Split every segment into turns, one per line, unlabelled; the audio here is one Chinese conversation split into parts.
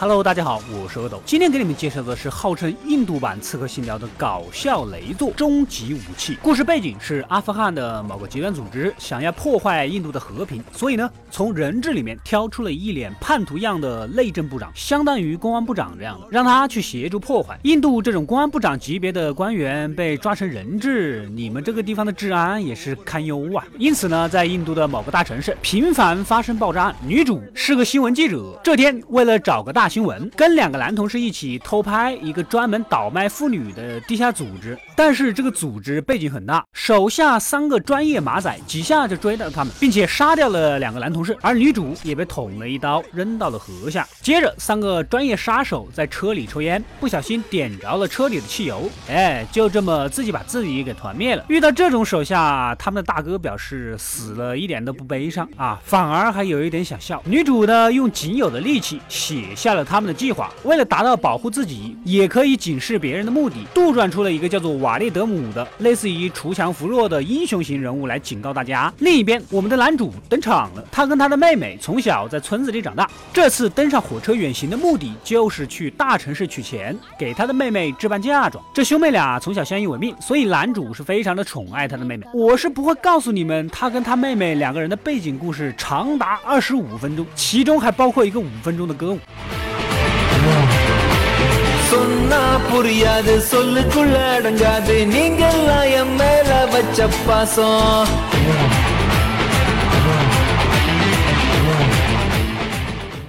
Hello，大家好，我是阿斗。今天给你们介绍的是号称印度版《刺客信条》的搞笑雷作《终极武器》。故事背景是阿富汗的某个极端组织想要破坏印度的和平，所以呢，从人质里面挑出了一脸叛徒样的内政部长，相当于公安部长这样的，让他去协助破坏。印度这种公安部长级别的官员被抓成人质，你们这个地方的治安也是堪忧啊。因此呢，在印度的某个大城市频繁发生爆炸案。女主是个新闻记者，这天为了找个大。新闻跟两个男同事一起偷拍一个专门倒卖妇女的地下组织，但是这个组织背景很大，手下三个专业马仔几下就追到了他们，并且杀掉了两个男同事，而女主也被捅了一刀扔到了河下。接着，三个专业杀手在车里抽烟，不小心点着了车里的汽油，哎，就这么自己把自己给团灭了。遇到这种手下，他们的大哥表示死了一点都不悲伤啊，反而还有一点想笑。女主呢，用仅有的力气写下了。他们的计划，为了达到保护自己，也可以警示别人的目的，杜撰出了一个叫做瓦利德姆的类似于锄强扶弱的英雄型人物来警告大家。另一边，我们的男主登场了，他跟他的妹妹从小在村子里长大，这次登上火车远行的目的就是去大城市取钱，给他的妹妹置办嫁妆。这兄妹俩从小相依为命，所以男主是非常的宠爱他的妹妹。我是不会告诉你们他跟他妹妹两个人的背景故事，长达二十五分钟，其中还包括一个五分钟的歌舞。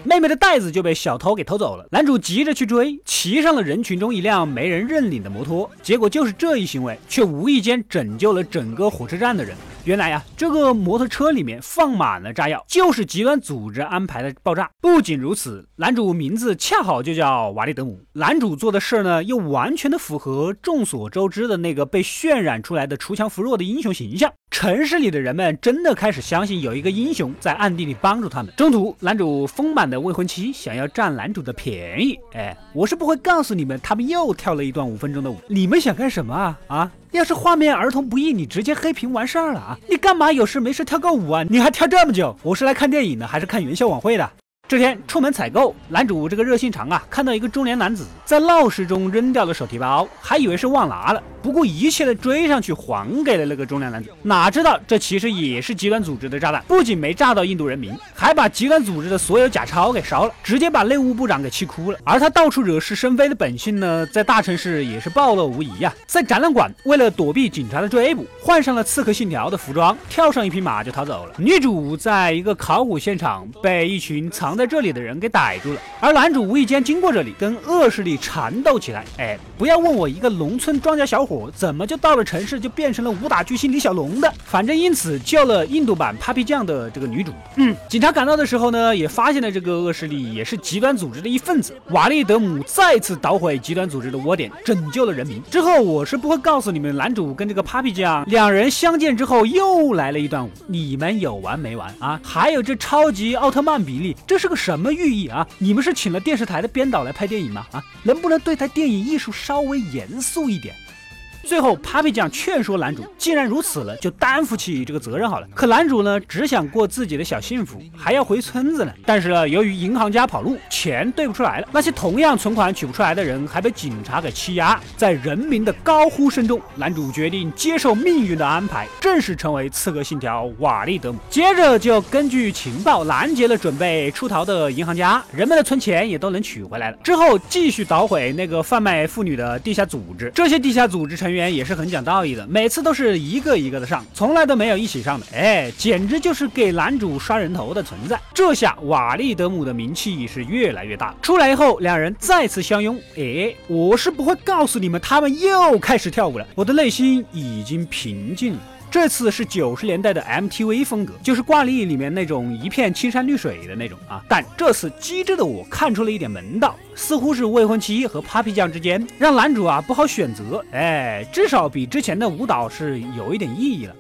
妹妹的袋子就被小偷给偷走了，男主急着去追，骑上了人群中一辆没人认领的摩托，结果就是这一行为，却无意间拯救了整个火车站的人。原来呀，这个摩托车里面放满了炸药，就是极端组织安排的爆炸。不仅如此，男主名字恰好就叫瓦利德姆，男主做的事儿呢，又完全的符合众所周知的那个被渲染出来的锄强扶弱的英雄形象。城市里的人们真的开始相信有一个英雄在暗地里帮助他们。中途，男主丰满的未婚妻想要占男主的便宜，哎，我是不会告诉你们，他们又跳了一段五分钟的舞。你们想干什么啊？啊？要是画面儿童不宜，你直接黑屏完事儿了啊！你干嘛有事没事跳个舞啊？你还跳这么久？我是来看电影的，还是看元宵晚会的？这天出门采购，男主这个热心肠啊，看到一个中年男子在闹市中扔掉了手提包，还以为是忘拿了。不顾一切的追上去还给了那个中年男子，哪知道这其实也是极端组织的炸弹，不仅没炸到印度人民，还把极端组织的所有假钞给烧了，直接把内务部长给气哭了。而他到处惹是生非的本性呢，在大城市也是暴露无遗呀。在展览馆，为了躲避警察的追捕，换上了刺客信条的服装，跳上一匹马就逃走了。女主在一个考古现场被一群藏在这里的人给逮住了，而男主无意间经过这里，跟恶势力缠斗起来。哎，不要问我一个农村庄稼小伙。怎么就到了城市就变成了武打巨星李小龙的？反正因此救了印度版 Papi 酱的这个女主。嗯，警察赶到的时候呢，也发现了这个恶势力也是极端组织的一份子。瓦利德姆再次捣毁极端组织的窝点，拯救了人民。之后我是不会告诉你们，男主跟这个 Papi 酱两人相见之后又来了一段舞，你们有完没完啊？还有这超级奥特曼比例，这是个什么寓意啊？你们是请了电视台的编导来拍电影吗？啊，能不能对待电影艺术稍微严肃一点？最后，Papi 酱劝说男主，既然如此了，就担负起这个责任好了。可男主呢，只想过自己的小幸福，还要回村子呢。但是呢，由于银行家跑路，钱兑不出来了，那些同样存款取不出来的人，还被警察给欺压。在人民的高呼声中，男主决定接受命运的安排，正式成为刺客信条瓦利德姆。接着就根据情报拦截了准备出逃的银行家，人们的存钱也都能取回来了。之后继续捣毁那个贩卖妇女的地下组织，这些地下组织成。员也是很讲道义的，每次都是一个一个的上，从来都没有一起上的。哎，简直就是给男主刷人头的存在。这下瓦利德姆的名气是越来越大。出来以后，两人再次相拥。哎，我是不会告诉你们，他们又开始跳舞了。我的内心已经平静。这次是九十年代的 MTV 风格，就是挂历里面那种一片青山绿水的那种啊。但这次机智的我看出了一点门道，似乎是未婚妻和 Papi 酱之间让男主啊不好选择。哎，至少比之前的舞蹈是有一点意义了。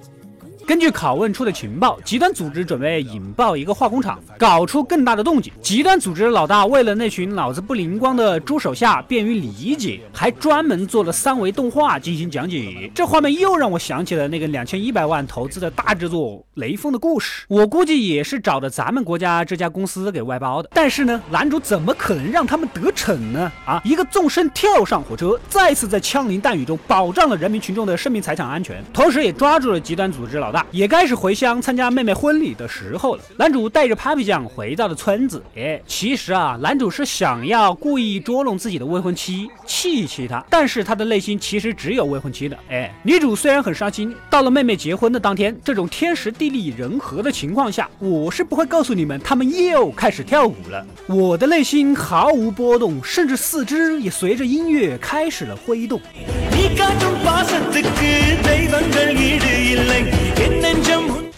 根据拷问出的情报，极端组织准备引爆一个化工厂，搞出更大的动静。极端组织老大为了那群脑子不灵光的猪手下便于理解，还专门做了三维动画进行讲解。这画面又让我想起了那个两千一百万投资的大制作《雷锋的故事》，我估计也是找的咱们国家这家公司给外包的。但是呢，男主怎么可能让他们得逞呢？啊，一个纵身跳上火车，再次在枪林弹雨中保障了人民群众的生命财产安全，同时也抓住了极端组织老大。也该是回乡参加妹妹婚礼的时候了。男主带着 Papi 酱回到了村子。哎，其实啊，男主是想要故意捉弄自己的未婚妻，气气她。但是他的内心其实只有未婚妻的。哎，女主虽然很伤心，到了妹妹结婚的当天，这种天时地利人和的情况下，我是不会告诉你们他们又开始跳舞了。我的内心毫无波动，甚至四肢也随着音乐开始了挥动。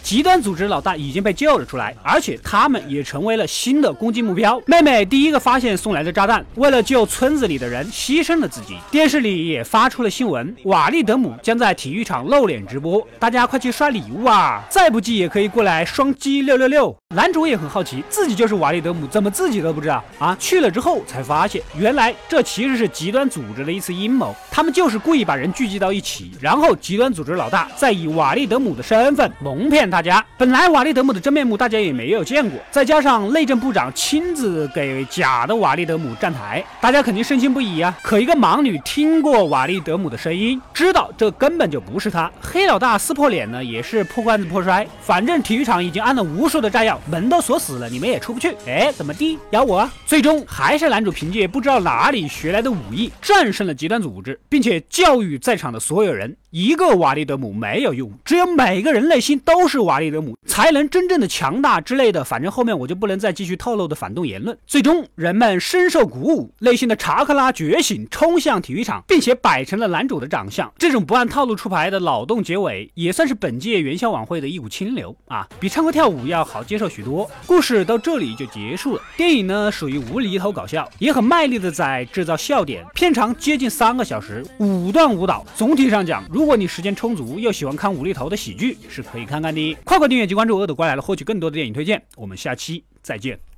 极端组织老大已经被救了出来，而且他们也成为了新的攻击目标。妹妹第一个发现送来的炸弹，为了救村子里的人牺牲了自己。电视里也发出了新闻，瓦利德姆将在体育场露脸直播，大家快去刷礼物啊！再不济也可以过来双击六六六。男主也很好奇，自己就是瓦利德姆，怎么自己都不知道啊？去了之后才发现，原来这其实是极端组织的一次阴谋，他们就是故意把人聚集到一起，然后极端组织老大再以瓦利德姆的身份蒙骗大家。本来瓦利德姆的真面目大家也没有见过，再加上内政部长亲自给假的瓦利德姆站台，大家肯定深信不疑啊。可一个盲女听过瓦利德姆的声音，知道这根本就不是他。黑老大撕破脸呢，也是破罐子破摔，反正体育场已经安了无数的炸药。门都锁死了，你们也出不去。哎，怎么地？咬我？最终还是男主凭借不知道哪里学来的武艺战胜了极端组织，并且教育在场的所有人：一个瓦利德姆没有用，只有每个人内心都是瓦利德姆，才能真正的强大之类的。反正后面我就不能再继续透露的反动言论。最终人们深受鼓舞，内心的查克拉觉醒，冲向体育场，并且摆成了男主的长相。这种不按套路出牌的脑洞结尾，也算是本届元宵晚会的一股清流啊，比唱歌跳舞要好接受。许多故事到这里就结束了。电影呢属于无厘头搞笑，也很卖力的在制造笑点。片长接近三个小时，五段舞蹈。总体上讲，如如果你时间充足又喜欢看无厘头的喜剧，是可以看看的。快快订阅及关注《恶斗怪来了》，获取更多的电影推荐。我们下期再见。